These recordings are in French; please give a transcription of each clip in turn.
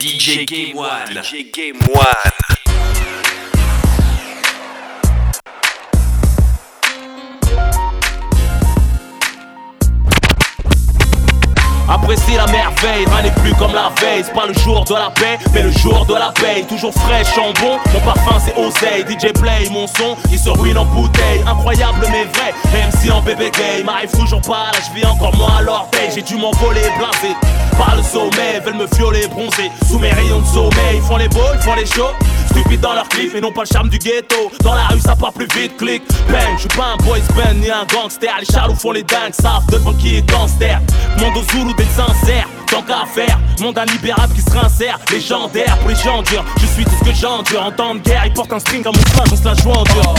DJ Game One. DJ Game One. Apprécie la merveille, rien n'est plus comme la veille. C'est pas le jour de la paix, mais le jour de la paix. Toujours frais, chambon, mon parfum c'est oseille. DJ Play, mon son, il se ruine en bouteille. Incroyable mais vrai, même si en bébé gay. M'arrive toujours pas, là je vis encore moins à l'orteil. J'ai dû m'envoler, blasé par le sommet. Veulent me violer, bronzer sous mes rayons de sommeil. Ils font les beaux, ils font les chauds. Stupides dans leur clip et non pas le charme du ghetto. Dans la rue ça part plus vite, clic, bang. Je suis pas un boys band ni un gangster. Les charlots font les dingues, savent devant qui est gangster. Monde aux Zulu d'être sincère, tant qu'à faire. Monde libérable qui se rincère, légendaire pour les gens durs. Je suis tout ce que j'endure. En temps de guerre, ils portent un string à mon frein, on se la joue en dur.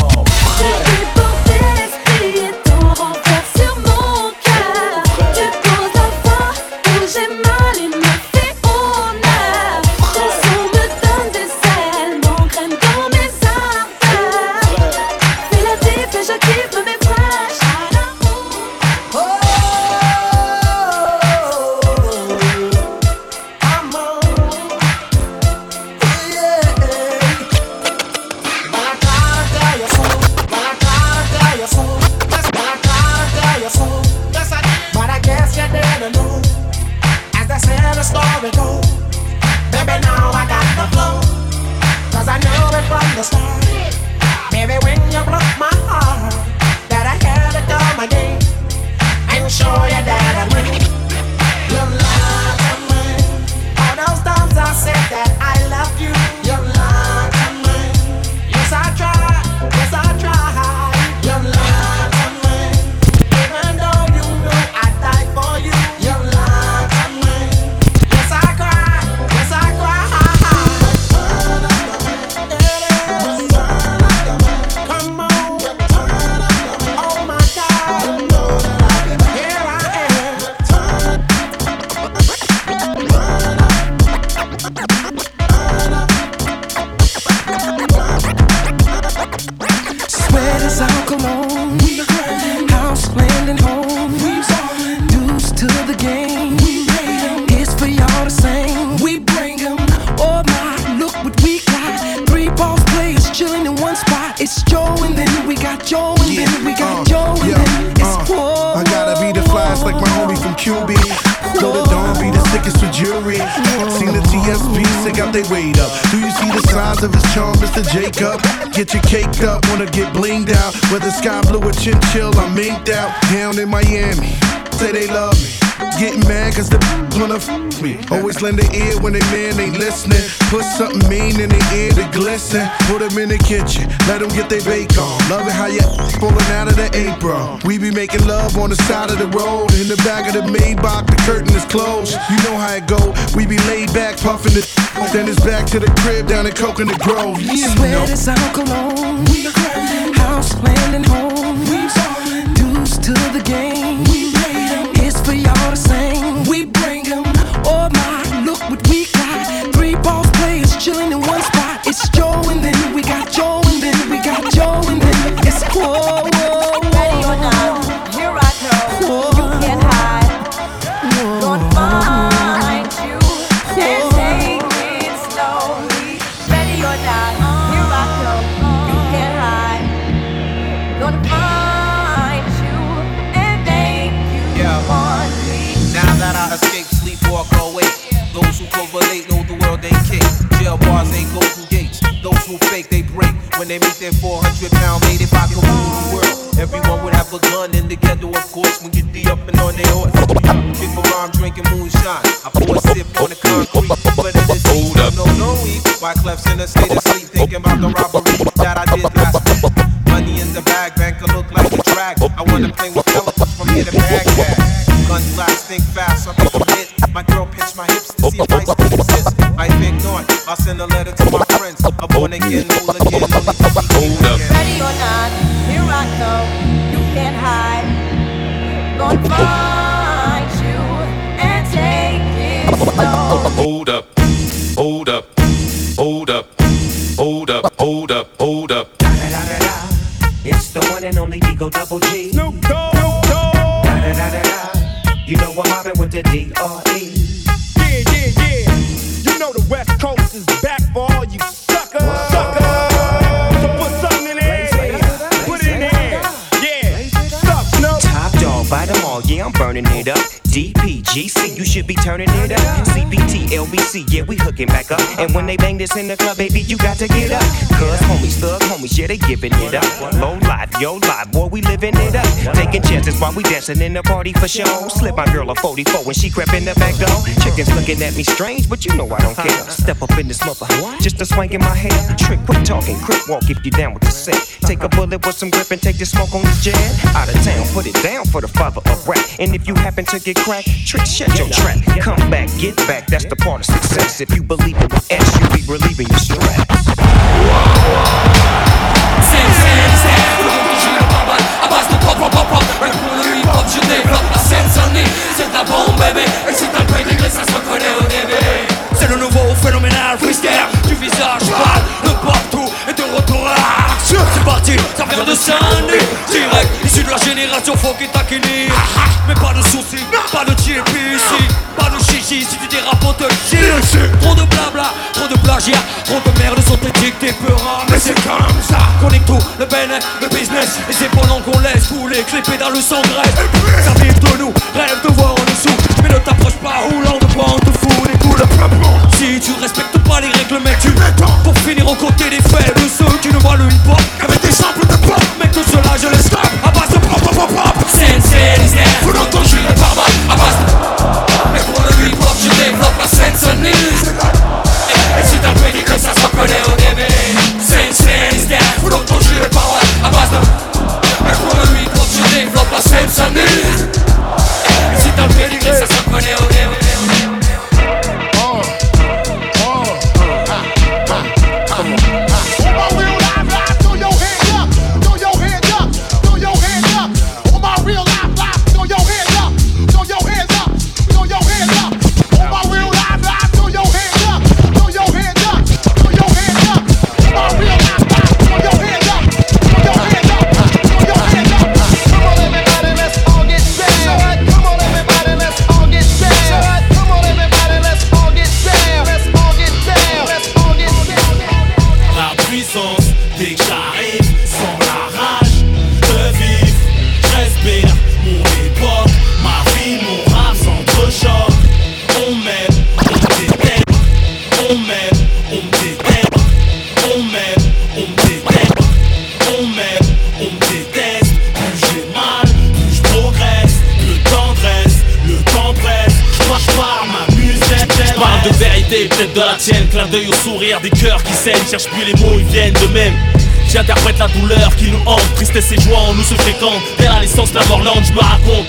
Me. Always lend an ear when they man ain't listening. Put something mean in their ear to glisten. Put them in the kitchen, let them get their bake on. Love it how you pulling out of the apron. We be making love on the side of the road. In the back of the Maybach, the curtain is closed. You know how it go. We be laid back, puffing the. Then it's back to the crib down in Coconut Grove. You Swear know. cologne. House, land, and home. This in the club, baby, you got to get up. Cuz homies, thug homies, yeah, they giving it up. Low life, yo life, boy, we living it up. Taking chances while we dancing in the party for show. Slip my girl a 44 when she crept in the back door. Chickens looking at me strange, but you know I don't care. Step up in this mother, just a swing in my hair. Trick, quit talking, crip walk if you down with the set. Take a bullet with some grip and take the smoke on the jet. Out of town, put it down for the father of rap. And if you happen to get cracked, trick, shut your trap. Come back, get back, that's the part of success. If you believe in the S, you be relieving your le le le phénoménal freestyle Du visage pâle de partout Et de retour parti, ça vient de Saint-Denis. Direct, issu de la génération Fok et Takini. Mais pas de soucis, pas de chip ici Pas de chichi si tu dérapes on te le chie Trop de blabla, trop de plagiat Trop de merde synthétique, t'es peur Mais c'est comme ça Connecte tout, le béné, le business. Et c'est pendant qu'on laisse couler que les pédales sans graisse. Ça vive de nous, rêve de voir en dessous. Mais ne t'approche pas roulant de quoi on te fout des coups. Si tu respectes pas les règles mec tu Pour finir aux côtés des faibles Ceux qui ne voient le hip samples de pop Mec tout cela je les snap à base de pop pop pop pop. Vous l'entendez, je le barbe à base de Mais pour le hip hop je développe la scène sonise tristesse et joie en nous se fréquentent. Dès la naissance, la mort lente, je me raconte.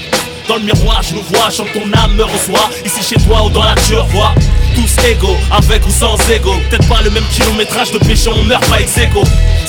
Dans le miroir, je nous vois, chante ton âme me reçoit. Ici chez toi ou dans la tu revois. Tous égaux, avec ou sans ego. Peut-être pas le même kilométrage de péché, on meurt pas ex aequo.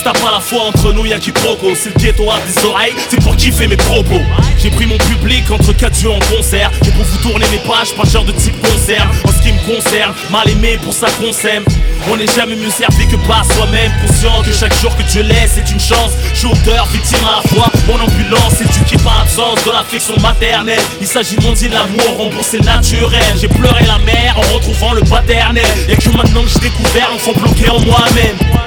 T'as pas la foi entre nous, y'a qui proco. C'est le ghetto à des oreilles, c'est pour kiffer mes propos. J'ai pris mon public entre quatre yeux en concert. Et pour vous tourner mes pages, pas genre de type concert. En ce qui me concerne, mal aimé pour ça qu'on s'aime. On n'est jamais mieux servi que par soi-même. Conscient que chaque jour que Dieu laisse est une chance. Shooter, victime à la fois. Mon ambulance qui par absence de l'affection maternelle. Il s'agit de mon l'amour, remboursé naturel. J'ai pleuré la mer en retrouvant le paternel. Et que maintenant que j'ai découvert, on faut bloquer en moi-même.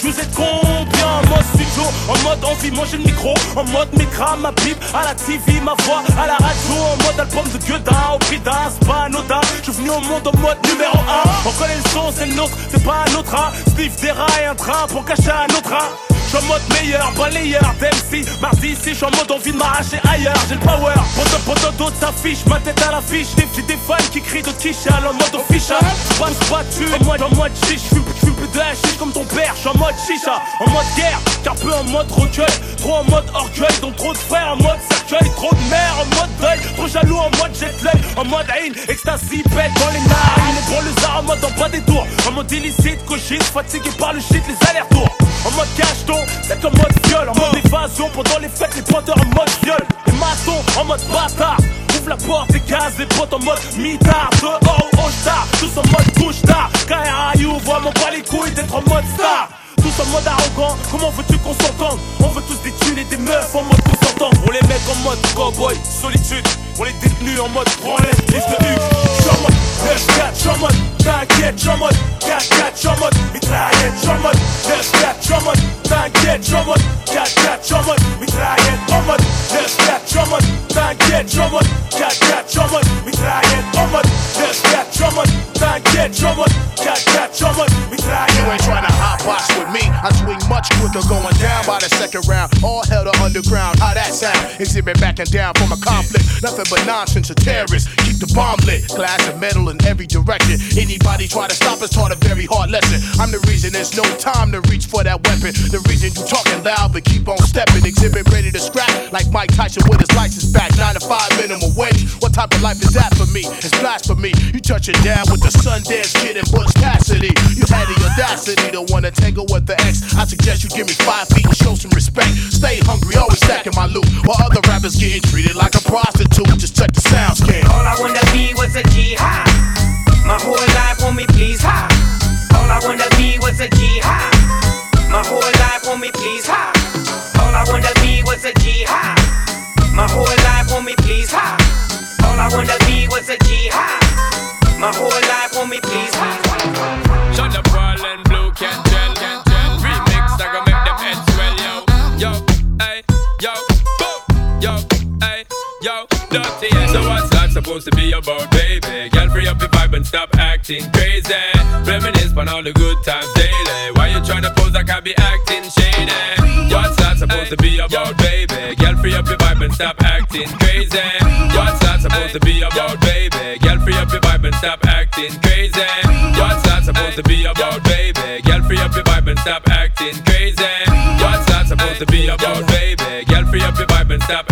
Je vous êtes combien? En mode studio, en mode envie, manger le micro En mode micra, ma pipe, à la TV, ma voix À la radio, en mode album de Gueudin Au prix d'un, c'est pas anodin Je suis venu au monde en mode numéro 1 On connaît le son, c'est le nôtre, c'est pas un autre hein. Sniff des et un train pour cacher un autre hein. J'suis en mode meilleur, balayeur d'MC Mardi ici, j'suis en mode envie de m'arracher ailleurs J'ai le power, poto poto d'autres s'affichent Ma tête à l'affiche, des, des fans qui crient de Kisha En mode official, j'passe battu En mode, en mode chiche, j'fume j'fume plus de hashish comme ton père J'suis en mode chicha, en mode guerre Car peu en mode recueil, trop en mode orgueil Donc trop de frères en mode cercueil Trop de mères en mode deuil, trop jaloux en mode jet lag En mode haine, ecstasy, pète dans les narines Les gros lézards en mode en bas des tours En mode illicite, cochise, fatigué par le shit, les allers-retours en mode cacheton, c'est en mode viol En mode évasion pendant les fêtes, les pointeurs en mode viol Les maçons en mode bâtard Ouvre la porte, des gaz, les potes en mode mitard. Dehors ou au star, tous en mode couche tard. KRAU, voit mon pas les couilles d'être en mode star. Tous en mode arrogant, comment veux-tu qu'on s'entende On veut tous des thunes et des meufs en mode consentant On les met en mode cowboy, solitude On les détenus en mode branlette, liste de U J'suis en mode 9-4, j'suis en mode t'inquiète, j'suis en mode 4-4, j'suis en mode mitraillette, j'suis en mode 9-4, j'suis en mode t'inquiète, j'suis en mode 4-4, j'suis en mode mitraillette, en mode 9-4, j'suis en mode t'inquiète, j'suis mode 4-4, j'suis mode mitraillette, en mode 9-4, j'suis mode t'inquiète, j'suis mode 4-4, j'suis en mode I quicker going down by the second round. All hell to underground. How that sound? Exhibit backing down from a conflict. Nothing but nonsense. A terrorist. Keep the bomb lit. Glass and metal in every direction. Anybody try to stop us taught a very hard lesson. I'm the reason there's no time to reach for that weapon. The reason you talking loud but keep on stepping. Exhibit ready to scrap like Mike Tyson with his license back. Nine to five minimum wage. What type of life is that for me? It's blasphemy. You touching down with the Sundance Kid and Butch Cassidy. You had the audacity to wanna tangle with the ex. I suggest you give me five feet and show some respect. Stay hungry, always stacking my loot. While other rappers getting treated like a prostitute. Just check the sound scan. All I wanna be was a jihad. My whole life want me please ha. All I wanna be was a jihad. My whole life want me please ha. All I wanna be was a jihad. My whole life want me please ha. All I wanna be was a jihad. My whole life want me please ha. Shut up, Paul dirty. So what's life supposed to be about, baby? Girl, free up your vibe and stop acting crazy. Reminisce on all the good times daily. Why you tryna pose like I be acting shady? What's life supposed to be about, baby? Girl, free up your vibe and stop acting crazy. What's life supposed to be about, baby? Girl, free up your vibe and stop acting crazy. What's that supposed to be about, baby? Girl, free up your vibe and stop acting crazy. What's that supposed to be about, baby? Girl, free up your vibe and stop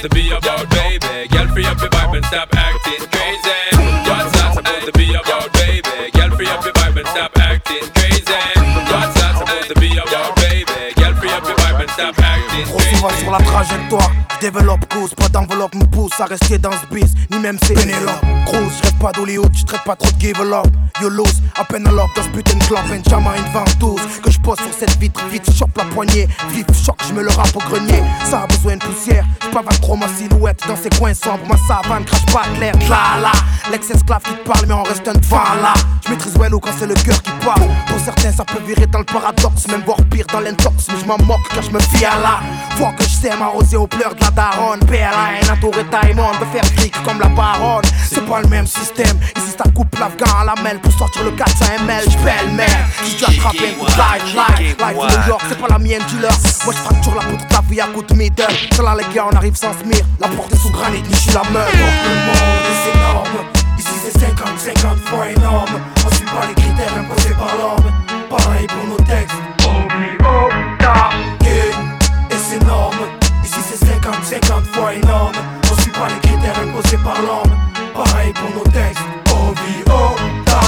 supposed to be about, baby? Girl, free up your vibe and stop acting crazy. What's that supposed to be about, baby? Girl, free up your vibe and stop acting crazy. What's that supposed to be about, baby? Girl, free up your vibe and stop acting Sur la trajectoire, je développe cause, pas d'enveloppe me pousse à rester dans ce bis, ni même c'est Pénélope. Grosse, je rêve pas d'Hollywood, je traite pas trop de give up. Yolos, à peine à dans ce putain de club, Benjamin une ventouse. Que je pose sur cette vitre, vite, chope la poignée. Vif, choc, me le rappe au grenier. Ça a besoin de poussière, pas trop ma silhouette dans ces coins sombres. Ma savane crache pas clair, là là. L'ex-esclave qui parle, mais on reste un devant là. Je maîtrise well quand c'est le cœur qui parle. Pour certains, ça peut virer dans le paradoxe, même voire pire dans l'intox. Mais je m'en moque car je me fie à la. Faut que je sais m'arroser aux pleurs de la daronne. PLA, entouré Taïmon, de faire fric comme la baronne. C'est pas le même système. Ici, ça coupe l'afghan à la mêle pour sortir le 400 ml. J'pelle merde. Si tu attrapes un live, live, live New York, c'est pas la mienne du leur. Moi, je fracture la poutre, ta vie à coup de middle. C'est là, les gars, on arrive sans smir. La porte est sous granit, ni je suis la meuf. Le monde est énorme. Ici, c'est 50-50 fois énorme. On suit pas les critères imposés par l'homme. Pareil pour nos textes. 50-50 fois énorme. On suit pas les critères imposés par l'homme. Pareil pour nos textes. Oh,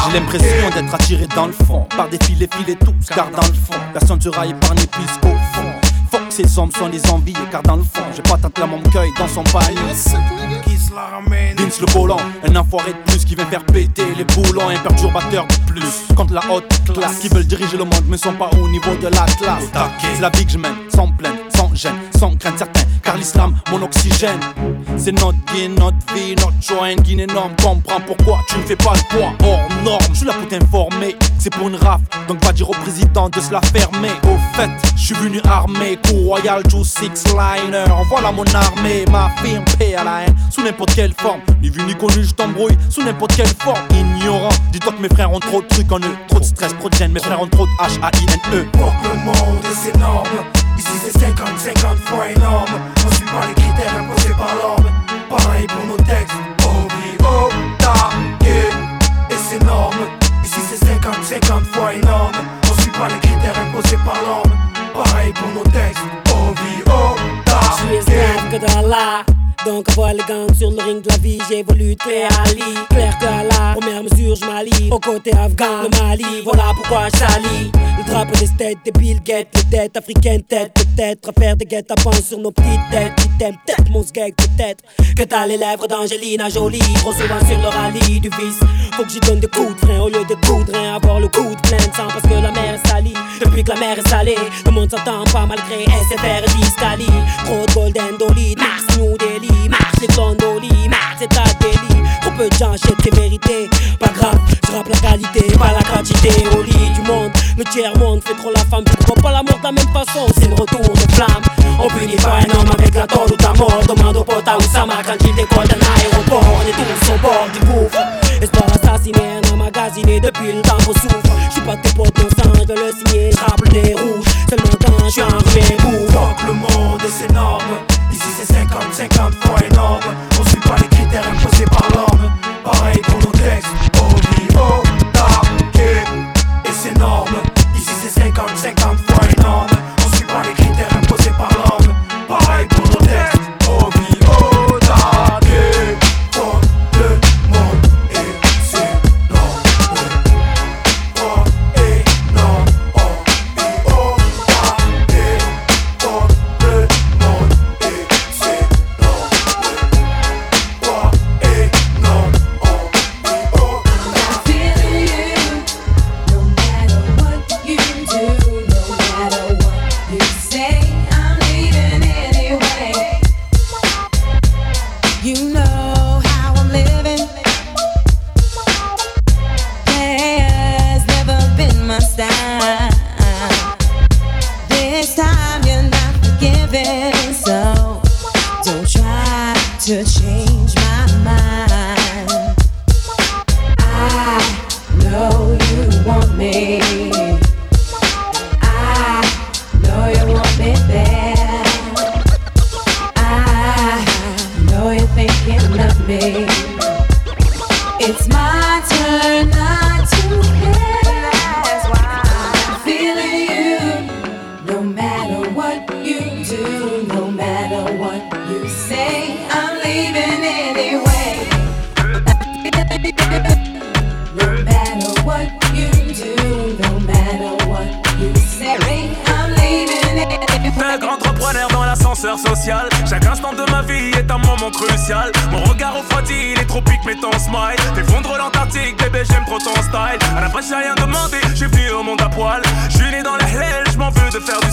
J'ai l'impression d'être attiré dans le fond. Par des filets filets tous car dans le fond. Personne sera épargné plus au fond. Faut que ces hommes sont les enviés car dans le fond. J'ai pas tenté la mon cueil dans son panier. Vince le volant, un enfoiré de plus qui vient faire péter les boulons. Un perturbateur de plus contre la haute classe. Qui veulent diriger le monde mais sont pas au niveau de la classe. C'est la vie que je mène, sans plainte, sans crainte certains Car l'islam, mon oxygène. C'est notre gain, notre vie, notre joie Un gain énorme, comprends pourquoi tu ne fais pas le poids hors norme. Je suis là pour t'informer, c'est pour une raf Donc va dire au président de se la fermer. Au fait, je suis venu armé, coup royal, Joe Six Liner. Voilà mon armée, ma firme PLAN Sous n'importe quelle forme, ni vu ni connu, je t'embrouille. Sous n'importe quelle forme, ignorant. Dis-toi que mes frères ont trop de trucs en eux. Trop de stress, trop de gêne, mes frères ont trop de H-A-I-N-E Pour que le monde est énorme. Ici c'est 50-50 fois énorme. On suit pas les critères imposés par l'homme. Pareil pour nos textes. O-V-O, ta, yeah. Et c'est énorme. Ici c'est 50-50 fois énorme. On suit pas les critères imposés par l'homme. Pareil pour nos textes. O-V-O, ta, Je que dans la Donc gangs sur le ring de la vie, j'évolue de à Ali. Claire que à la première mesure, je m'allie. Au côté afghan, le Mali, voilà pourquoi je. Le drapeau des têtes, des Bill Gates, les têtes africaines, tête peut-être. Faire des guettes à sur nos petites têtes. Qui peut-être mon skeg, peut-être. Que t'as les lèvres d'Angelina Jolie. Trop souvent sur le rallye du vice. Faut que j'y donne des coups de frein au lieu de coups de rein. Avoir le coup de plein de sang parce que la mer est salie. Depuis que la mer est salée, le monde s'entend pas malgré SFR et Discali. Trop de golden dolly, Mars, New Delhi. Mars, les gondolies, Mars, c'est ta délit. Trop peu de gens achètent tes vérités. Pas grave, je rappe la qualité, pas la quantité. Au lit du monde, le tiers monde fait trop la femme. Tu comprends pas l'amour de la même façon, c'est le retour de flamme. On punit pas un homme avec la tôle ou ta mort. Demande au pote à Oussama quand il décolle d'un aéroport. On est tous au bord du gouffre. Espoir assassiné, un homme magasiné depuis le temps qu'on souffre. J'suis pas tes potes sang, je le signer, j'rappe des rouges. Seulement quand j'suis en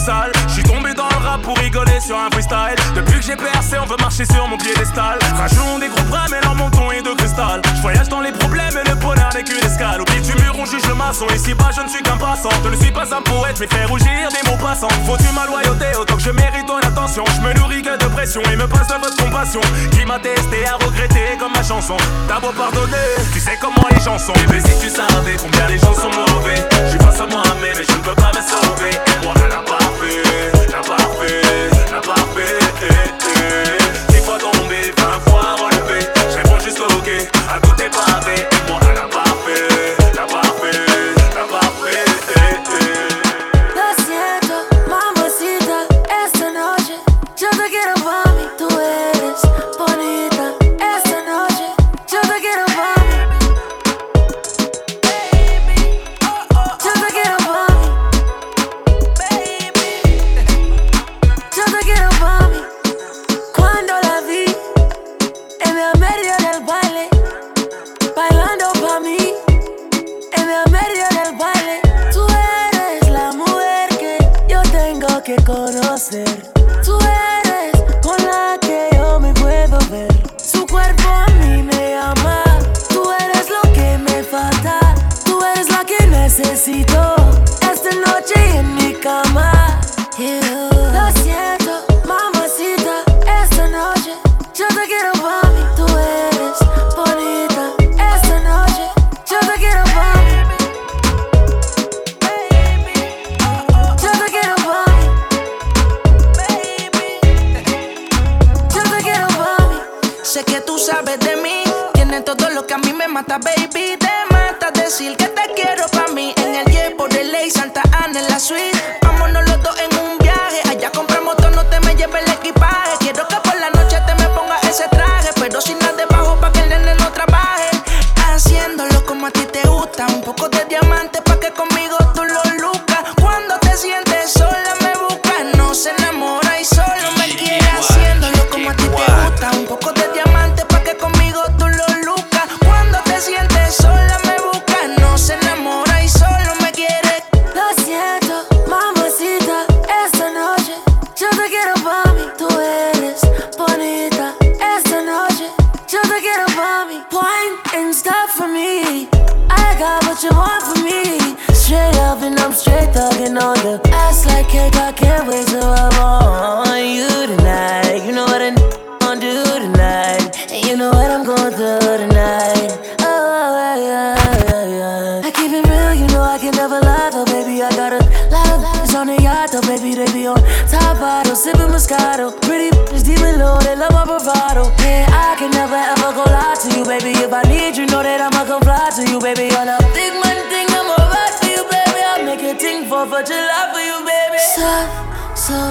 pasar pour rigoler sur un freestyle. Depuis que j'ai percé, on veut marcher sur mon piédestal. Rajoutons des gros bras, mais leur menton est de cristal. J'voyage dans les problèmes et le bonheur n'est qu'une escale. Au pied du mur, on juge le maçon. Ici bas, je ne suis qu'un passant. Je ne suis pas un poète, mais fais rougir des mots passants. Faut-tu ma loyauté autant que je mérite ton attention? Je me nourris que de pression et me passe de votre compassion. Qui m'a testé à regretter comme ma chanson. T'as beau pardonner, tu sais comment les gens sont. Bébé, si tu savais combien les gens sont mauvais. Je suis face à moi-même mais je ne peux pas me sauver. Et moi, la parfait, la parfait, la parfait. Dix fois tombé, vingt fois relevé. Je réponds juste ok, à tout est pavé. cuántas veces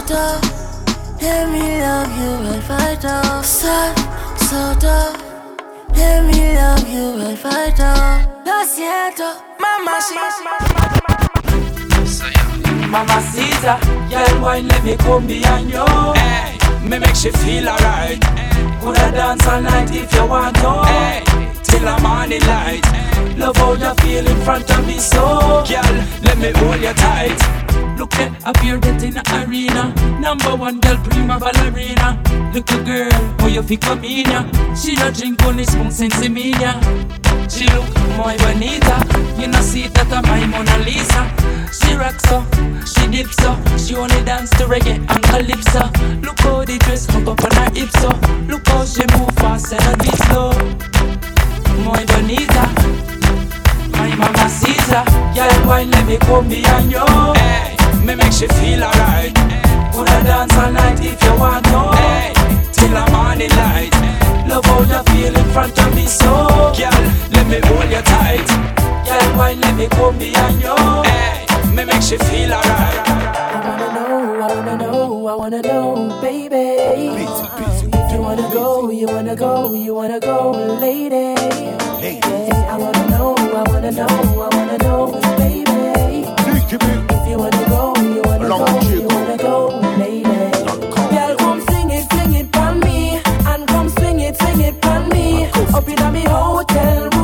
tough. Let me love you right right now. Soft, so tough. Let me love you right right now. Lo siento, mama, Mama Caesar, girl, wine let me come behind you. Hey, me make she feel alright. Coulda dance all night if you want to. Hey, till the morning light. Love how you feel in front of me, so girl, let me hold you tight. Look at here get in the arena. Number one girl, prima ballerina. Look, Little girl, how you feel come in ya? She a drink only spoon since. She look muy bonita. You know see that I'm my Mona Lisa. She rocks so, she dips so. She only dance to reggae and calypso. Look how the dress hung up on her hips so. Look how she move fast and a bit slow. Muy bonita. My mama Caesar, girl, wine let me come behind you. Hey, me make she feel alright. Coulda dance all night if you want to. Hey, till the morning light. Love how you feel in front of me, so girl, let me hold you tight. Girl, wine let me come behind you. Hey, me make she feel alright. I wanna know, I wanna know, I wanna know, baby. If you wanna go, you wanna go, you wanna go, lady. Yeah, I wanna know, I wanna know, I wanna know, baby. If you wanna go, you wanna go, you wanna go, lady. Girl, come sing it, sing it for me, and come swing it, swing it for me. Up in me hotel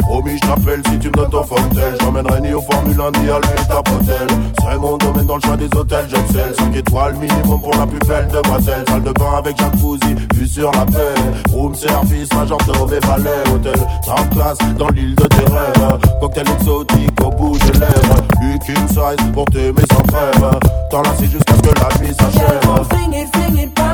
Promis, je t'appelle si tu me donnes ton fauteuil. J'emmènerai ni au Formule 1 ni à l'Ultra Hotel. C'est mon domaine dans le choix des hôtels. J'excelle 5 étoiles minimum pour la plus belle demoiselle. Salle de bain avec jacuzzi, vue sur la paix. Room service, majordome et valet. Hôtel, top classe dans l'île de tes rêves. Cocktail exotique au bout de lèvres. Lukin size pour t'aimer sans trêve. T'en jusqu'à ce que la Girl, s'achève.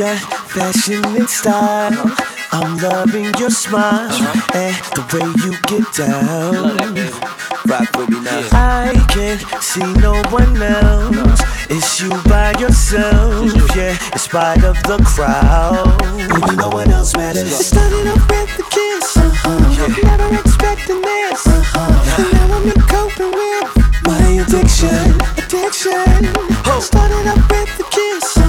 You got fashion and style. I'm loving your smile and the way you get down. Rock with me now. I can't see no one else. It's you by yourself, yeah, in spite of the crowd. Baby, no one else matters. Started off with the kiss, uh-huh. never expecting this. Uh-huh. And now I'm coping with my addiction, addiction. Started off with the kiss,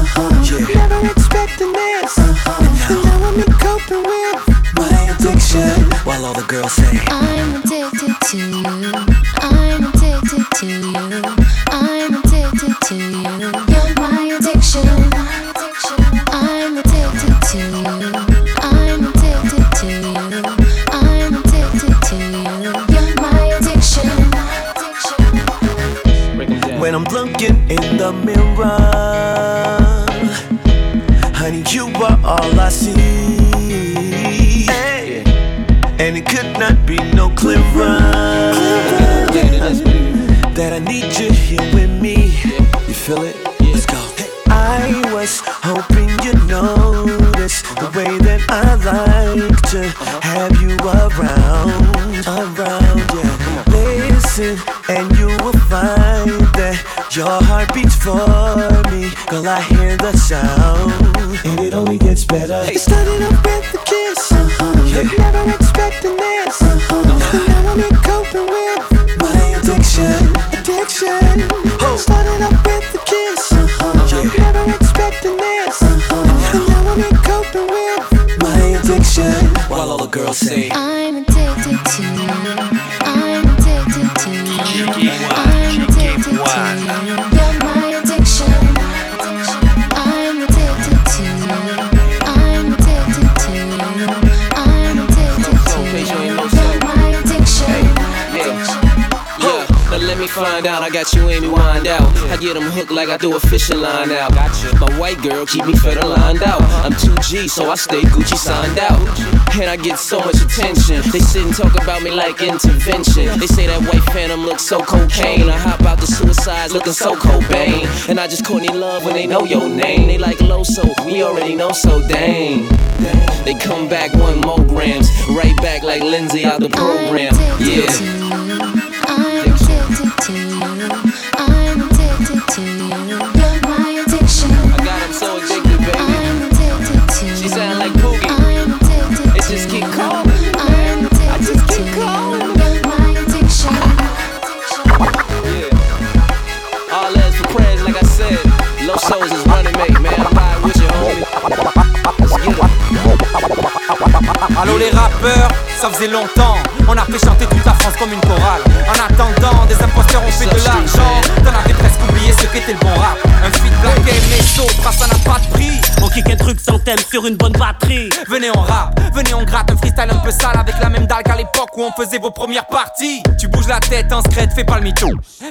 I'm in coping with my addiction. While all the girls say, I'm addicted to you. I'm addicted to you. I'm addicted to you. You're my addiction. I'm addicted to you. I'm addicted to you. I'm addicted to you. You're my addiction. When I'm looking in the mirror, honey, you are all I see. Not be no clearer that I need you here with me. You feel it? Let's go. I was hoping you'd notice the way that I like to have you around, around, yeah. Listen, and you will find that your heart beats for me. Girl, I hear the sound, and it only gets better. It started off with the kiss, yeah. never expecting this. girl say I'm I got you, Amy, wind out. I get them hooked like I do a fishing line out. My white girl keep me fed and lined out. I'm 2G, so I stay Gucci signed out. And I get so much attention. They sit and talk about me like intervention. They say that white phantom looks so cocaine. I hop out the suicides looking so Cobain. And I just in love when they know your name. They like low, so we already know, so dang. They come back one more grams, right back like Lindsay out the program. Yeah. Allô les rappeurs, ça faisait longtemps. On a fait chanter toute la France comme une chorale. En attendant, des imposteurs ont fait de l'argent. T'en avais presque oublié ce qu'était le bon rap. Un feat black et messo, ça n'a pas de prix On kick un truc sans thème sur une bonne batterie. Venez on rap, venez on gratte un freestyle un peu sale Avec la même dalle qu'à l'époque où on faisait vos premières parties. Tu bouges la tête en scred, fais pas le mytho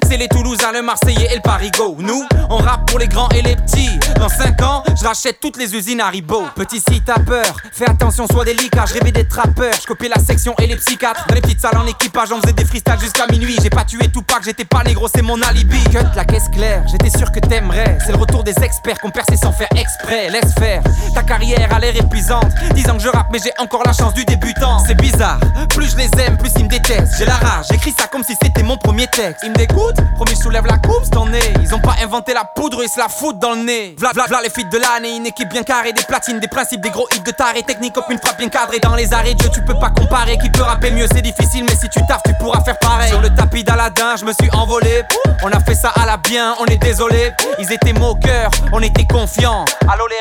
C'est les Toulousains, le Marseillais et le Parigo. Nous, on rappe pour les grands et les petits. Dans 5 ans, je rachète toutes les usines Haribo. Petit si t'as peur, fais attention, sois délicat Je rêvais d'être rappeur, je copiais la section et les psychiatres. Dans les petites salles en équipage, on faisait des freestyles jusqu'à minuit. J'ai pas tué tout que j'étais pas négro, c'est mon alibi. Cut la caisse claire, j'étais sûr que t'aimerais. C'est le retour des experts qu'on percé sans faire exprès Faire, ta carrière a l'air épuisante Disant que je rappe mais j'ai encore la chance du débutant C'est bizarre, Plus je les aime, plus ils me détestent. J'ai la rage, j'écris ça comme si c'était mon premier texte. Ils me dégoûtent, promis, je soulève la coupe, c'est en nez. Ils ont pas inventé la poudre, ils se la foutent dans le nez. V'là, v'là, v'là les feats de l'année, une équipe bien carrée, des platines, des principes, des gros hits de taré, technique comme une frappe bien cadrée. Dans les arrêts, Dieu, tu peux pas comparer. Qui peut rapper mieux, c'est difficile, mais si tu taffes, tu pourras faire pareil. Sur le tapis d'Aladin, je me suis envolé. On a fait ça à la bien, on est désolé. Ils étaient moqueurs, on était confiants. Allô les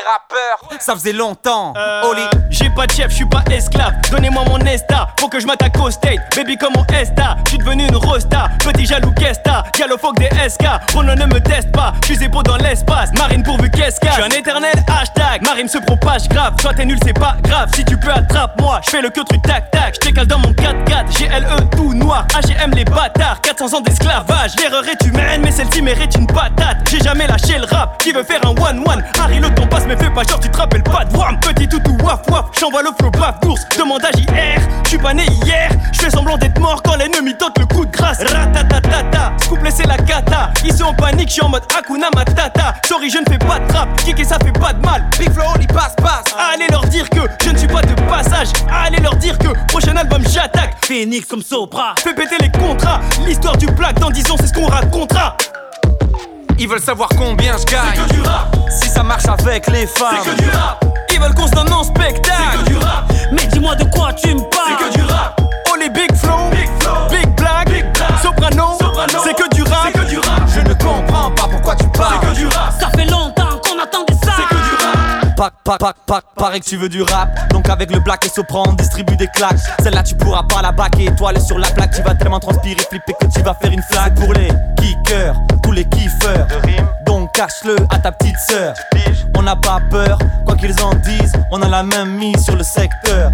ça faisait longtemps. Oli. J'ai pas de chef, je suis pas esclave. Donnez-moi mon Esta, faut que je m'attaque au state. Baby, comme mon Esta, je suis devenu une rosta. Petit jaloux Kesta, dialogue des SK. Ronan ne me teste pas, je suis épaux dans l'espace. Marine pourvu qu'est-ce Je suis un éternel hashtag. Marine se propage grave, soit t'es nul, c'est pas grave. Si tu peux, attrape-moi. Je fais le que truc tac tac. Je décale dans mon 4x4. GLE tout noir, AGM les bâtards. 400 ans d'esclavage. L'erreur est humaine, mais celle-ci mérite une patate. J'ai jamais lâché le rap. Qui veut faire un one-one? Harry, le temps passe, mais fais pas genre, tu te rappelles pas de Wham. Petit toutou, waf waf. J'envoie le flow paf d'ours. Demande à JR. Je suis pas né hier. Je fais semblant d'être mort quand l'ennemi tente le coup de grâce. Ratatatata. Scoop laissez la cata. Ils sont en panique, je suis en mode Hakuna Matata. Sorry, je ne fais pas de trap. Kicker ça fait pas de mal. Big flow, il passe, passe. Allez leur dire que je ne suis pas de passage. Allez leur dire que prochain album j'attaque. Phoenix comme Sopra. Fais péter les contrats. L'histoire du plaque dans 10 ans, c'est ce qu'on racontera. Ils veulent savoir combien je gagne. C'est que du rap. Si ça marche avec les femmes. C'est que du rap. Ils veulent qu'on se donne en spectacle. C'est que du rap. Mais dis-moi de quoi tu me parles. Du rap. Pac, pac, pac, pac, paraît que tu veux du rap. Donc avec le black et sopran, on distribue des claques. Celle-là, tu pourras pas la baquer. Étoile sur la plaque, tu vas tellement transpirer, flipper que tu vas faire une flaque. Pour les kickers, tous les kiffeurs. Donc cache-le à ta petite sœur. On n'a pas peur, quoi qu'ils en disent. On a la même mise sur le secteur.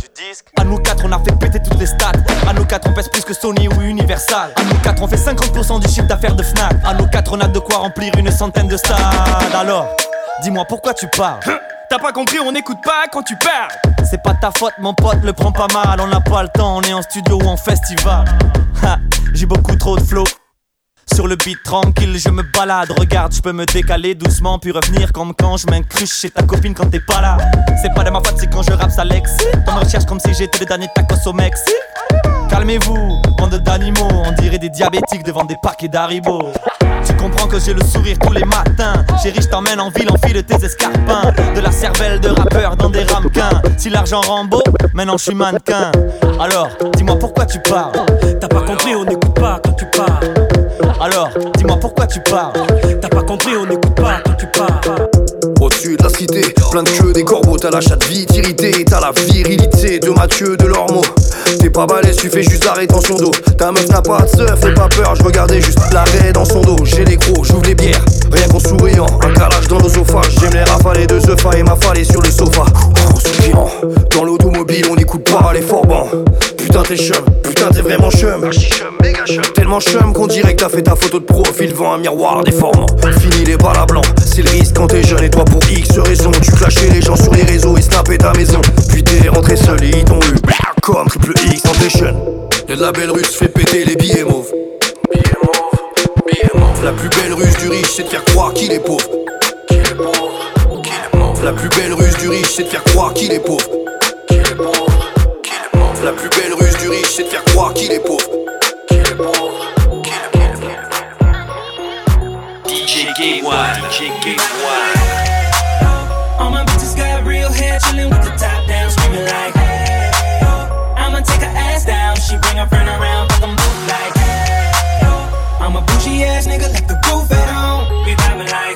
À nous quatre, on a fait péter toutes les stats. À nous quatre, on pèse plus que Sony ou Universal. À nous quatre, on fait 50% du chiffre d'affaires de Fnac. À nous quatre, on a de quoi remplir une centaine de stades. Alors, dis-moi pourquoi tu parles? T'as pas compris, on n'écoute pas quand tu parles. C'est pas ta faute, mon pote, le prends pas mal. On n'a pas le temps, on est en studio ou en festival. J'ai beaucoup trop de flow. Sur le beat tranquille, je me balade. Regarde, je peux me décaler doucement, puis revenir comme quand je m'incruste chez ta copine quand t'es pas là. C'est pas de ma faute, c'est quand je rappe, ça l'excite. On me recherche comme si j'étais le dernier tacos au Mexique. Calmez-vous, bande d'animaux, on dirait des diabétiques devant des paquets d'Haribo. Tu comprends que j'ai le sourire tous les matins. Chérie, je t'emmène en ville, enfile tes escarpins. De la cervelle de rappeur dans des ramequins. Si l'argent beau, maintenant je suis mannequin. Alors, dis-moi pourquoi tu parles? T'as pas compris, on n'écoute pas quand tu parles. Alors, dis-moi pourquoi tu parles. T'as pas compris, on n'écoute pas quand tu parles. Au-dessus de la cité, plein de queues, des corbeaux, t'as la chatte vite irritée, t'as la virilité de Mathieu de Lormeau. T'es pas balèze, tu fais juste la rétention d'eau. Ta meuf n'a pas de seuf, fais pas peur, je regardais juste l'arrêt dans son dos. J'ai les gros, j'ouvre les bières, rien qu'en souriant. Un calage dans l'osophage, j'aime les rafales de Zepha et m'affaler sur le sofa. T'es chum, putain, t'es vraiment chum. Tellement chum qu'on dirait que t'as fait ta photo de profil devant un miroir déformant. Fini les balles à blanc, c'est le risque quand t'es jeune et toi pour X raison. Tu clashais les gens sur les réseaux et snappais ta maison. Puis t'es rentré seul et ils t'ont eu comme triple X Temptation. Y'a de la belle russe, fait péter les billets mauves. La plus belle ruse du riche, c'est de faire croire qu'il est pauvre. La plus belle ruse du riche, c'est de faire croire qu'il est pauvre. La plus belle ruse du riche, c'est de faire croire qu'il est pauvre. DJ Gay-One, DJ. All my bitches got real hair, chillin' with the top down, screaming like, hey, oh. I'ma take her ass down, she bring her friend around, fuck 'em both like, hey, oh. I'm a bougie ass nigga, like the roof at home. We vibing like,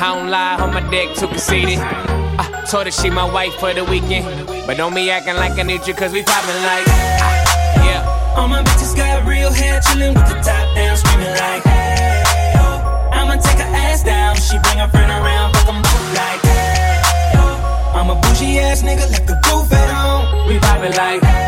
I don't lie, on my dick too conceited. I told her she my wife for the weekend. But don't be acting like I need you, cause we poppin' like. Ah, yeah. All my bitches got real hair, chillin' with the top down, screamin' like. Hey, yo, I'ma take her ass down. She bring her friend around, fuck them both like. Hey, yo, I'm a bougie ass nigga, like a goof at home. We poppin' like. Hey,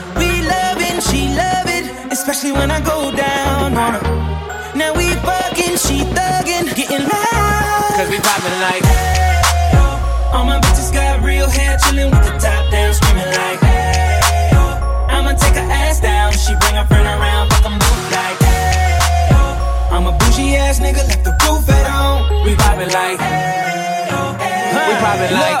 Especially when I go down on her. Now we fucking, she thuggin', getting loud. Cause we poppin' like. All my bitches got real hair, chillin' with the top down, screaming like. I'ma take her ass down, she bring her friend around, fuck 'em both like. I'm a bougie ass nigga, left the roof at home. We poppin' like. We poppin' like.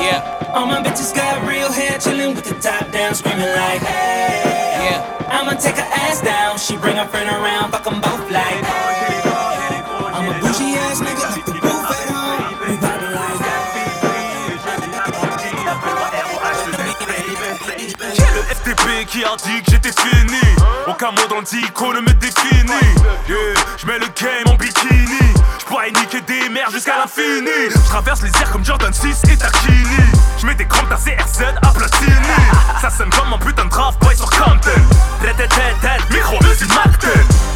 Yeah. All my bitches got real hair, chillin' with the top down, screaming like. Yeah. I'ma take her ass down, she bring her friend around, fuck 'em both like. I'm a bougie ass nigga, left the roof at home. We poppin' like. Le FTP qui a dit que j'étais fini Aucun mot dans le dico ne me définit yeah. Je mets le game jusqu'à l'infini. Je traverse les airs comme Jordan 6 et Takini Je mets des crampes à CRZ à Platini. Ça sonne comme un putain de draft boy sur Compton. Tête tête tête, micro musique Macton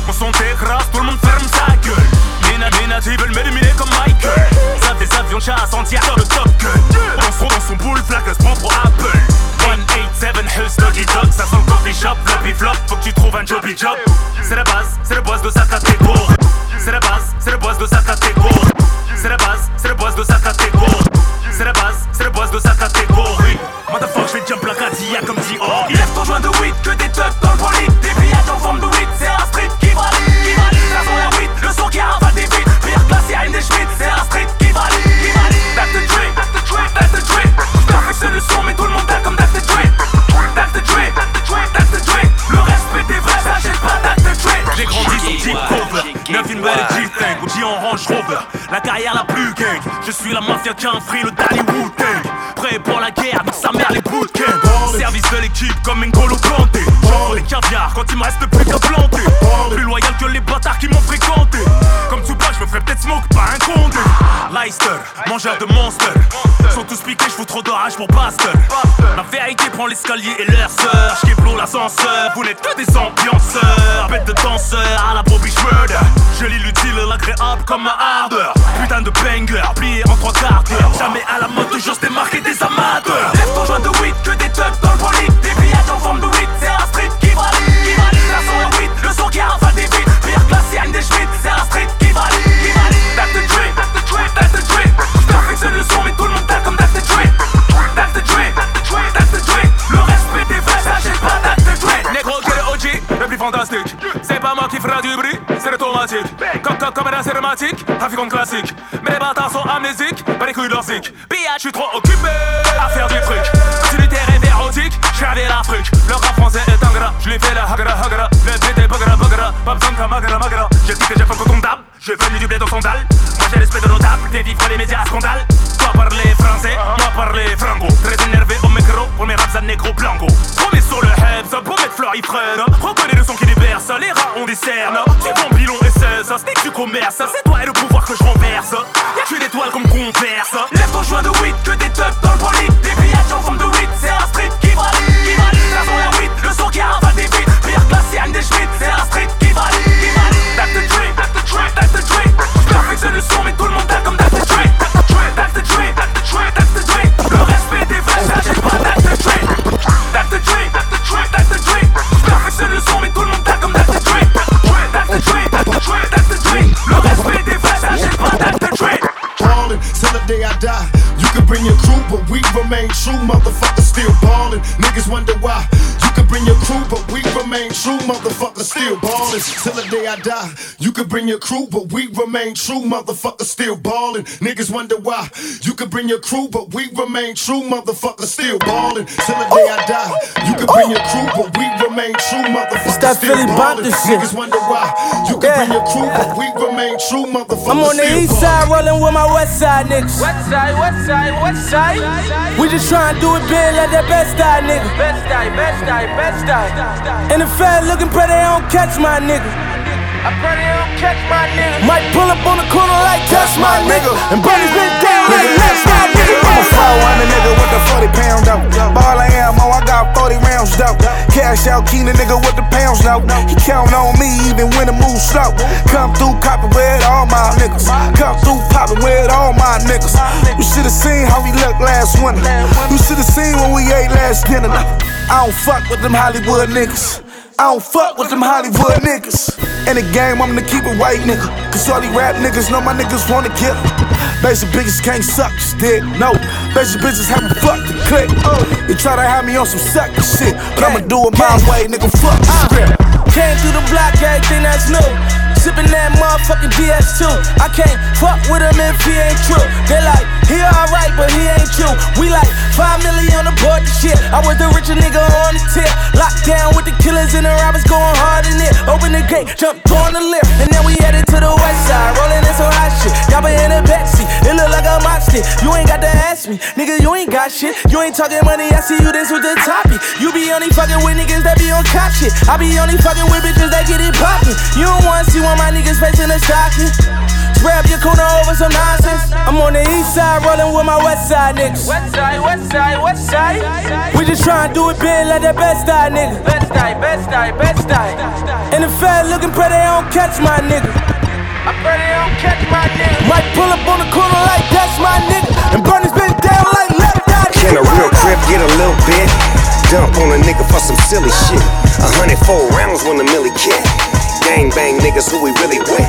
Mon son dégrasse, tout le monde ferme sa gueule. Mina Mina, ils veulent m'éliminer comme Michael. Ça des avions de chasse entière dans le Top Gun On se trouve dans son boule, flaque, se prend pour Apple. 187 Hulse Doggy Dog, ça sent le coffee shop, floppy flop, faut que tu trouves un jobby job. C'est la base, qui a le. Prêt pour la guerre, donc sa mère les bootcamps. Service de l'équipe comme N'Golo Kanté. J'envoie les caviar quand il me reste plus qu'à planter. Plus loyal que les bâtards qui m'ont fréquenté. Comme Tupac, je me ferais peut-être smoke, pas un condé. Leicester, mangeur de monster. Sont tous piqués, je fous trop d'orage pour Buster. La vérité prend l'escalier et leur sœur. J'kéblo l'ascenseur, vous n'êtes que des ambianceurs. Bête de danseur à la Bobby Schroeder. Je lis l'utile l'agréable comme un ardeur. Putain de banger, trafic classique. Les bâtards sont amnésiques, pas les couilles d'orsique. Still ballin'. Till the day I die. You can bring your crew, but we remain true. Motherfuckers still ballin'. Niggas wonder why. You can bring your crew, but we remain true. Motherfuckers still ballin'. Till the day I die. You can bring your crew, but we remain true. Motherfuckers that still Philly ballin'. Niggas wonder why. You can bring your crew, but we remain true. Motherfuckers I'm on the still east side rolling with my west side niggas. West side, west side, west side. We just tryna do it big like that best side nigga. Best side, best side, best side. And the fed looking pretty they don't catch my nigga. I pray they don't catch my nigga. Might pull up on the corner like that's my nigga. And Bernie's been down like that's my nigga. I'm a 400 nigga with the 40 pound dope. Ball I am, oh, I got 40 rounds dope. Cash out, keen the nigga with the pounds now. He count on me even when the move slow. Come through copping with all my niggas. Come through popping with all my niggas. You should've seen how we looked last winter. You should've seen when we ate last dinner. I don't fuck with them Hollywood niggas. I don't fuck with them Hollywood niggas. In the game, I'm gonna keep it white nigga. Cause all these rap niggas know my niggas wanna kill. Basic bitches can't suck, just did. No, basic bitches haven't fucked the click. You try to have me on some sucker shit, but I'ma do it my way, nigga. Fuck the script. Came through the block, everything that's new. Sippin' that motherfucking DS2. I can't fuck with him if he ain't true. They like, he alright, but he ain't you. We like, 5 million on the shit. I was the richer nigga on the tip. Locked down with the killers and the robbers going hard in it. Open the gate, jumped on the lift. And then we headed to the west side, rolling in some hot shit. Y'all in a backseat, it look like a mob. You ain't got to ask me, nigga, you ain't got shit. You ain't talking money, I see you this with the topic. You be only fucking with niggas that be on cop shit. I be only fucking with bitches that get it poppin'. You don't wanna see one of my niggas facing a stocking. Grab your corner over some nonsense. I'm on the east side, rolling with my west side niggas. West side, west side, west side. We just tryna do it big like that best side nigga. Best side, best side, best side. And the fed looking pray they don't catch my nigga. I pray they don't catch my nigga. Might pull up on the corner like that's my nigga. And Bernie's been down like left eye. Can a real crib get a little bit? Dump on a nigga for some silly shit. A hundred four rounds when the millie kick. Gang bang niggas who we really with.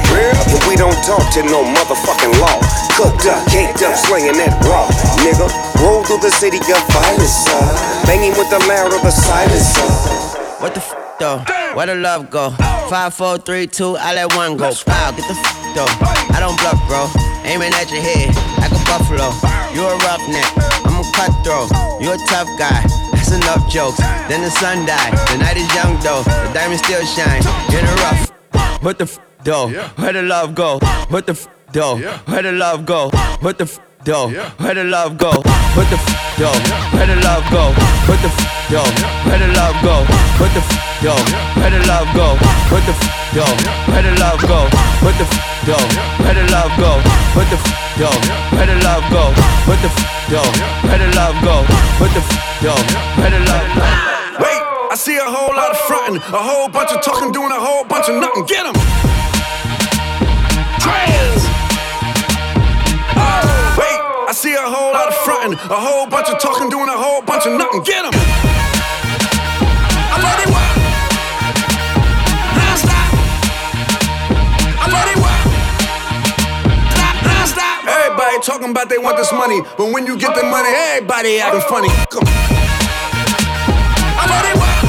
And we don't talk to no motherfucking law. Cooked up, caked up, slinging that raw. Nigga, roll through the city, got violence. uh. Banging with the loud of the silencer. What the f though? Where the love go? Five, four, three, two, I let one go. Wow, get the f though. I don't bluff, bro. Aiming at your head like a buffalo. You a roughneck, I'm a cutthroat. You a tough guy. That's enough jokes. Then the sun died. The night is young though. The diamond still shine. In a rough. What the f though? Where the love go? What the f though? Where the love go? What the f though? Where the love go? What the f though? Where the love go? What the f though? Where the love go? What the f though? Where the love go? What the f though? Where the love go? What the f though? Where the love go? What the f though? Where the love go? What the f though? Where the love go? What the f though? Where the love go? Wait, I see a whole lot of frontin', a whole bunch of talking, doing a whole bunch of nothing. Get 'em. Trans. Oh, wait, I see a whole lot of frontin', a whole bunch of talking, doing a whole bunch of nothing. Get 'em. Talking about they want this money, but when you get the money, everybody acting funny. Come on. I let it work.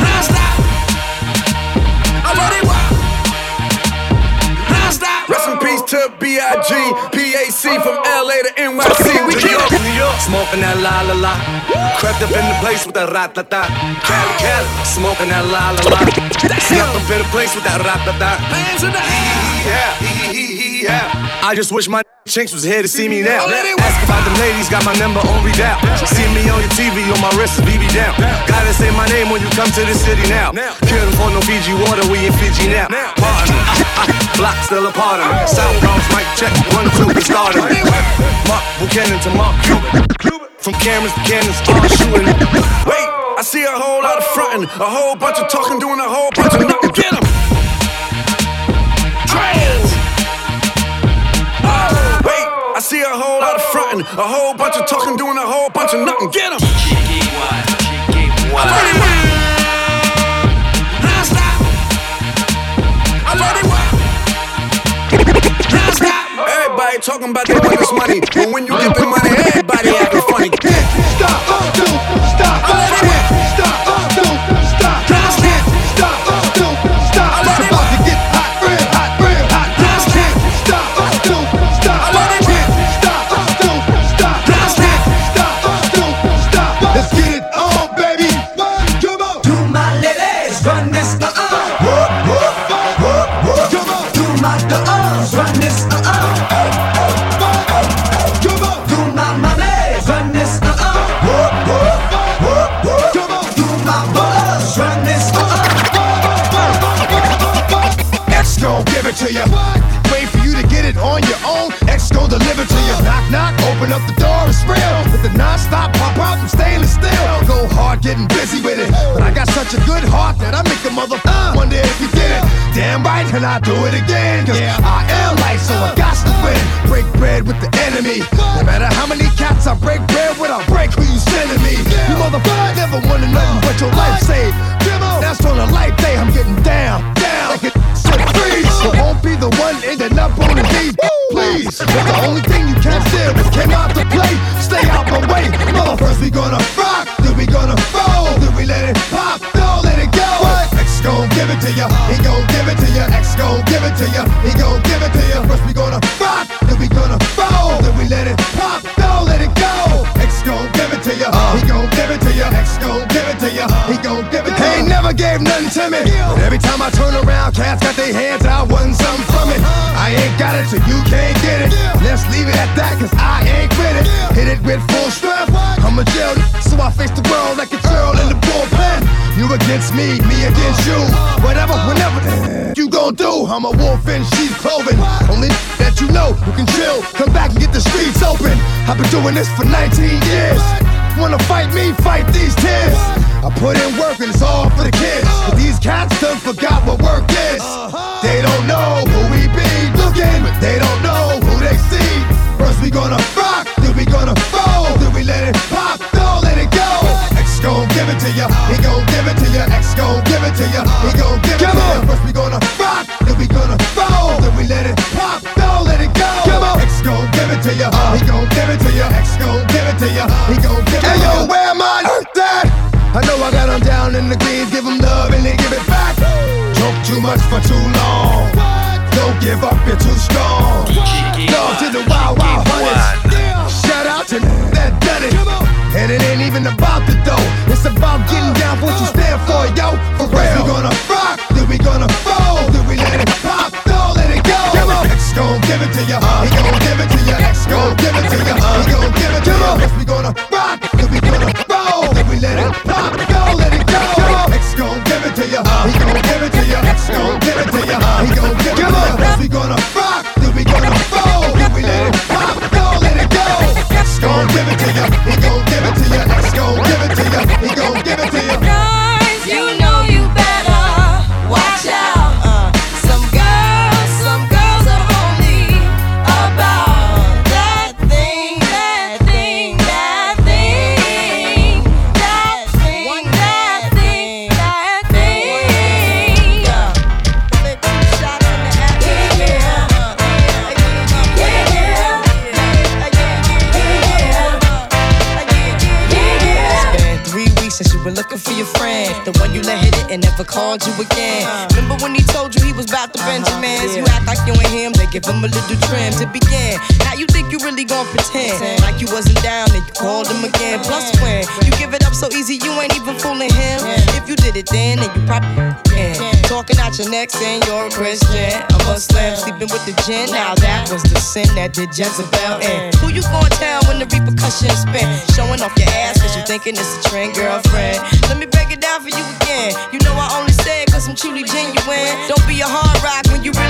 Non-stop. I let it work. Non-stop. Rest in peace to B.I.G. PAC from LA to NYC. We New York, New York. Smoking that la la la. Crept up in the place with that rat ta ta. Cali, Cali. Smoking that la la la. Snuck up in the place with that rat ta ta. Hands in the air. Yeah, yeah. I just wish my chinks was here to see me now. Ask about the ladies, got my number on read out. See me on your TV, on my wrist is BB down. Gotta say my name when you come to the city now. Couldn't for no Fiji water, we in Fiji now. Pardon, block still a part of me. South Bronx, mic check, one, two, we started. Mark Buchanan to Mark Cuban. From cameras to cannons, all shooting. Wait, I see a whole lot of frontin', a whole bunch of talking, doing a whole bunch of nothing. Get Get 'em. I see a whole lot of frontin', a whole bunch of talking, doing a whole bunch of nothing. Get 'em. Cheeky one, one. One. One. Everybody talking about they money, but when you get the money, everybody acting funny. Stop. Don't do. I do it again. Cause yeah. hands I wasn't something from it. I ain't got it, so you can't get it. Let's leave it at that, cause I ain't quit it. Hit it with full strength. I'm a jail, so I face the world like a girl in the bullpen. You against me, me against you. Whatever, whenever you gon' do, I'm a wolf in sheep's clothing. Only that you know, who can chill. Come back and get the streets open. I've been doing this for 19 years. Wanna fight me? Fight these tears. I put in work and it's all for the kids. But these cats done forgot what work is. They don't know who give him a little trim to begin. Now you think you really gon' pretend like you wasn't down and you called him again. Plus when you give it up so easy, you ain't even fooling him. If you did it then, then you probably can. Talking out your neck saying you're a Christian. A Muslim sleeping with the gin. Now that was the sin that did Jezebel in. Who you gonna tell when the repercussions spin? Showing off your ass cause you thinking it's a trend, girlfriend. Let me break it down for you again. You know I only say it cause I'm truly genuine. Don't be a hard rock when you really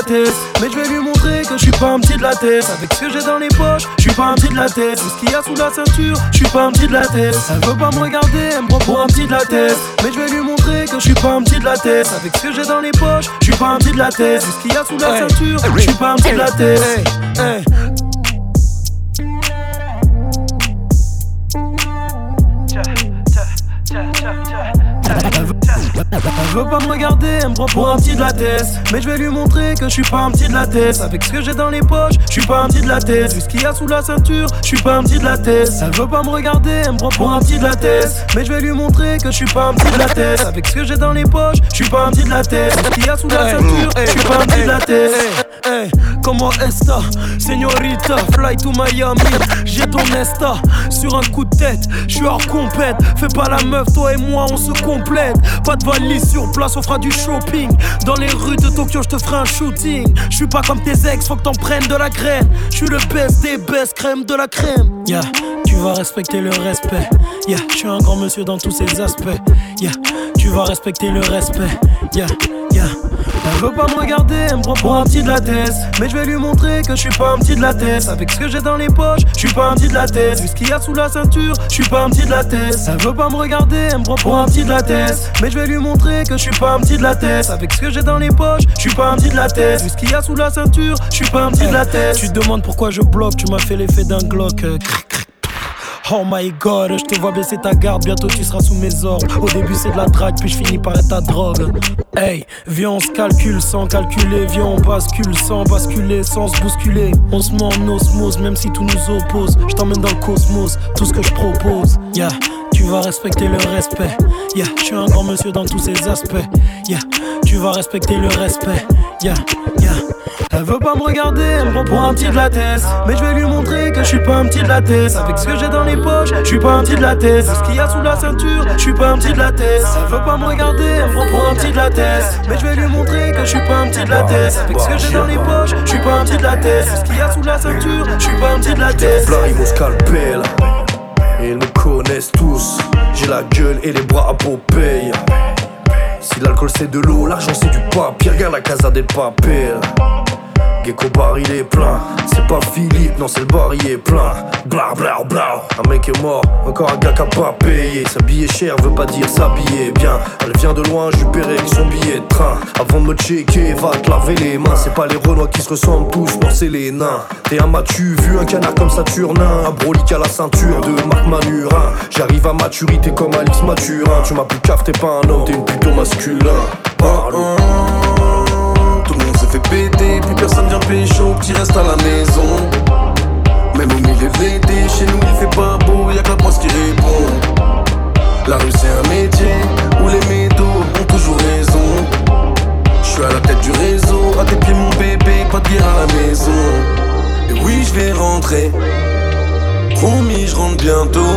La tête. Mais je vais lui montrer que je suis pas un petit de la tête. Avec ce que j'ai dans les poches, je suis pas un petit de la tête. Tout ce qu'il y a sous la ceinture, je suis pas un petit de la tête. Elle veut pas me regarder, elle me prend pour un petit de la tête. Mais je vais lui montrer que je suis pas un petit de la tête. Avec ce que j'ai dans les poches, je suis pas un petit de la tête. Tout ce qu'il y a sous la ceinture, je suis pas un petit de la tête. Hey, Elle veut pas me regarder, elle me prend pour un petit de la tête. Mais je vais lui montrer que je suis pas un petit de la tête. Avec ce que j'ai dans les poches, je suis pas un petit de la tête. Vu ce qu'il y a sous la ceinture, je suis pas un petit de la tête. Elle veut pas me regarder, elle me prend pour un petit de la tête. Mais je vais lui montrer que je suis pas un petit de la tête. Avec ce que j'ai dans les poches, je suis pas un petit de la tête. Ce qu'il y a sous la ceinture, je suis pas un petit de la tête. Hey, comment esta, señorita, fly to Miami, j'ai ton esta sur un coup de tête, je suis hors compète, fais pas la meuf, toi et moi on se complète, pas de valise sur place, on fera du shopping, dans les rues de Tokyo je te ferai un shooting, je suis pas comme tes ex, faut que t'en prennes de la graine, je suis le best des best, crème de la crème, vas respecter le respect, yeah, je suis un grand monsieur dans tous ses aspects, yeah, tu vas respecter le respect, yeah, yeah, elle veut pas me regarder, elle me prend un petit de la tête. Mais je vais lui montrer que je suis pas un petit de la tête. Avec ce que j'ai dans les poches, je suis pas un petit de la tête. Vu ce qu'il y a sous la ceinture, je suis pas un petit de la tête. Elle veut pas me regarder, elle me prend un petit de la tête. Mais je vais lui montrer que je suis pas un petit de la tête. Avec ce que j'ai dans les poches, je suis pas un petit de la tête. Vu ce qu'il y a sous la ceinture, je suis pas un petit de la tête. Tu demandes pourquoi je bloque, tu m'as fait l'effet d'un Glock. euh, cric. Oh my god, je te vois baisser ta garde, bientôt tu seras sous mes ordres. Au début c'est de la drague, puis je finis par être ta drogue. Hey, viens on se calcule sans calculer, viens on bascule sans basculer, sans se bousculer. On se met en osmose, même si tout nous oppose. Je t'emmène dans le cosmos, tout ce que je propose. Yeah, tu vas respecter le respect. Yeah, je suis un grand monsieur dans tous ses aspects. Yeah, tu vas respecter le respect. Yeah, yeah. Elle veut pas me regarder, elle me prend un petit de la tête. Mais je vais lui montrer que je suis pas un petit de la tête. Avec ce que j'ai dans les poches, je suis pas un petit de la tête. Ce qu'il y a sous la ceinture, je suis pas un petit de la tête. Elle veut pas me regarder, elle me prend un petit de la tête. Mais je vais lui montrer que je suis pas un petit de la tête. Avec ce que j'ai dans les poches, je suis pas un petit de la tête. Ce qu'il y a sous la ceinture, je suis pas un petit de la ils tous. J'ai la gueule et les bras à Popeye. Si l'alcool c'est de l'eau, l'argent c'est du papier. Regarde la casa del papel Gecko bar il est plein. C'est pas Philippe, non c'est le bar il est plein. Bla bla bla Un mec est mort, encore un gars qui a pas payé. S'habiller cher veut pas dire s'habiller bien. Elle vient de loin, je paierai avec son billet de train. Avant de me checker, va te laver les mains. C'est pas les Renois qui se ressemblent tous, non c'est les nains. T'es un matu, vu un canard comme Saturnin. Un brolic à la ceinture de Marc Manurin. J'arrive à maturité comme Alix Mathurin Tu m'as plus caf, t'es pas un homme, t'es une plutôt masculin. Pardon. Tout le monde s'est fait péter, personne vient pécho, petit reste à la maison. Même au milieu de l'été, chez nous il fait pas beau, y'a que la poste qui répond. La rue c'est un métier où les métaux ont toujours raison. Je suis à la tête du réseau, à tes pieds mon bébé, pas de guerre à la maison. Et oui, je vais rentrer. Promis, je rentre bientôt.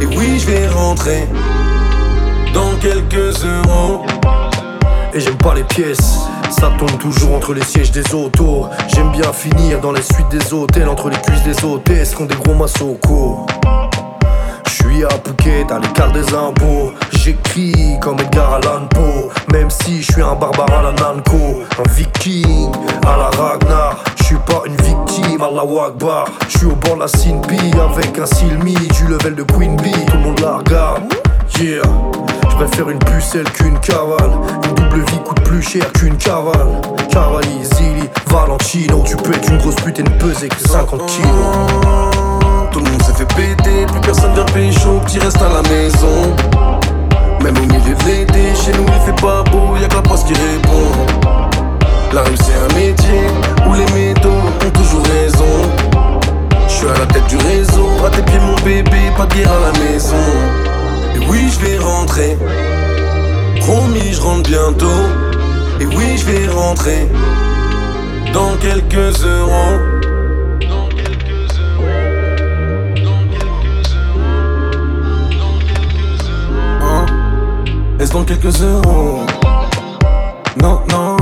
Et oui, je vais rentrer. Dans quelques euros. Et j'aime pas les pièces ça tombe toujours entre les sièges des autos. J'aime bien finir dans les suites des hôtels Entre les cuisses des hôtesses qui ont des gros massocos J'suis à Phuket, à l'écart des impôts. J'écris comme Edgar Allan Poe Même si j'suis un barbare à la Nanko. Un viking à la Ragnar. J'suis pas une victime à la Wagbar J'suis au bord de la Sinpi avec un Silmi Du level de Queen Bee, tout le monde la regarde Yeah je préfère une pucelle qu'une cavale. Une double vie coûte plus cher qu'une cavale. Cavalli, Zili, Valentino. Tu peux être une grosse pute et ne peser que 50 kilos. Tout le monde s'est fait péter, plus personne vient pécho, petit reste à la maison. Même au milieu de l'été, chez nous il fait pas beau, y'a que la poste qui répond. La rue c'est un métier où les métaux ont toujours raison. Je suis à la tête du réseau, à tes pieds mon bébé, pas de guerre à la maison. Et oui, je vais rentrer. Promis, je rentre bientôt. Et oui, je vais rentrer. Dans quelques euros. Hein? Est-ce dans quelques euros? Non, non.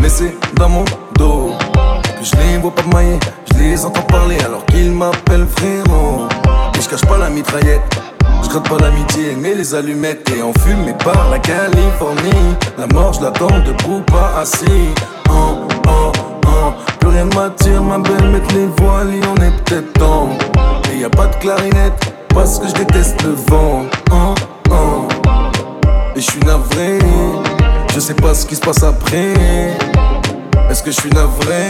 Mais c'est dans mon dos. Que je les vois pas mailler. Je les entends parler alors qu'ils m'appellent frérot. Et je cache pas la mitraillette. Je crains pas l'amitié, mais les allumettes et en fumée par la Californie. La mort, je l'attends debout, pas assis. Oh. oh, oh. Plus rien m'attire, ma belle, mettre les voiles, il en est peut-être temps. Et y a pas de clarinette, parce que je déteste le vent. Oh, oh. Et je suis navré, je sais pas ce qui se passe après. Est-ce que je suis navré?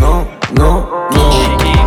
Non, non, non.